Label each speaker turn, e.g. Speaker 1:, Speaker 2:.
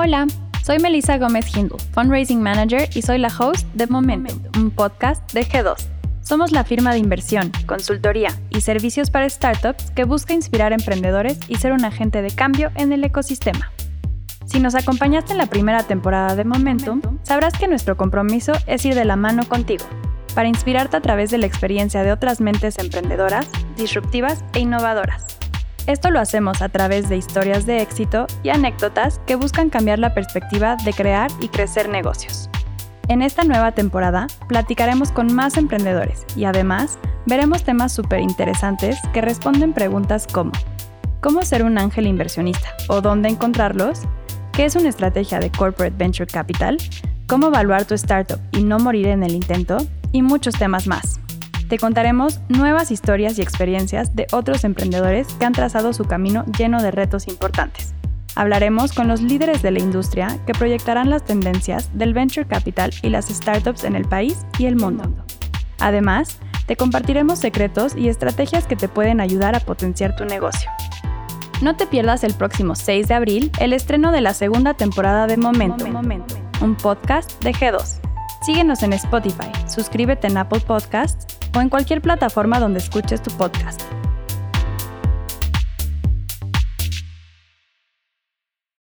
Speaker 1: Hola, soy Melissa Gómez Hindle, Fundraising Manager y soy la host de Momentum, un podcast de G2. Somos la firma de inversión, consultoría y servicios para startups que busca inspirar a emprendedores y ser un agente de cambio en el ecosistema. Si nos acompañaste en la primera temporada de Momentum, sabrás que nuestro compromiso es ir de la mano contigo, para inspirarte a través de la experiencia de otras mentes emprendedoras, disruptivas e innovadoras. Esto lo hacemos a través de historias de éxito y anécdotas que buscan cambiar la perspectiva de crear y crecer negocios. En esta nueva temporada platicaremos con más emprendedores y además veremos temas súper interesantes que responden preguntas como ¿Cómo ser un ángel inversionista o dónde encontrarlos? ¿Qué es una estrategia de Corporate Venture Capital? ¿Cómo evaluar tu startup y no morir en el intento? Y muchos temas más te contaremos nuevas historias y experiencias de otros emprendedores que han trazado su camino lleno de retos importantes. Hablaremos con los líderes de la industria que proyectarán las tendencias del venture capital y las startups en el país y el mundo. Además, te compartiremos secretos y estrategias que te pueden ayudar a potenciar tu negocio. No te pierdas el próximo 6 de abril el estreno de la segunda temporada de Momentum, un podcast de G2. Síguenos en Spotify, suscríbete en Apple Podcasts o en cualquier plataforma donde escuches tu podcast.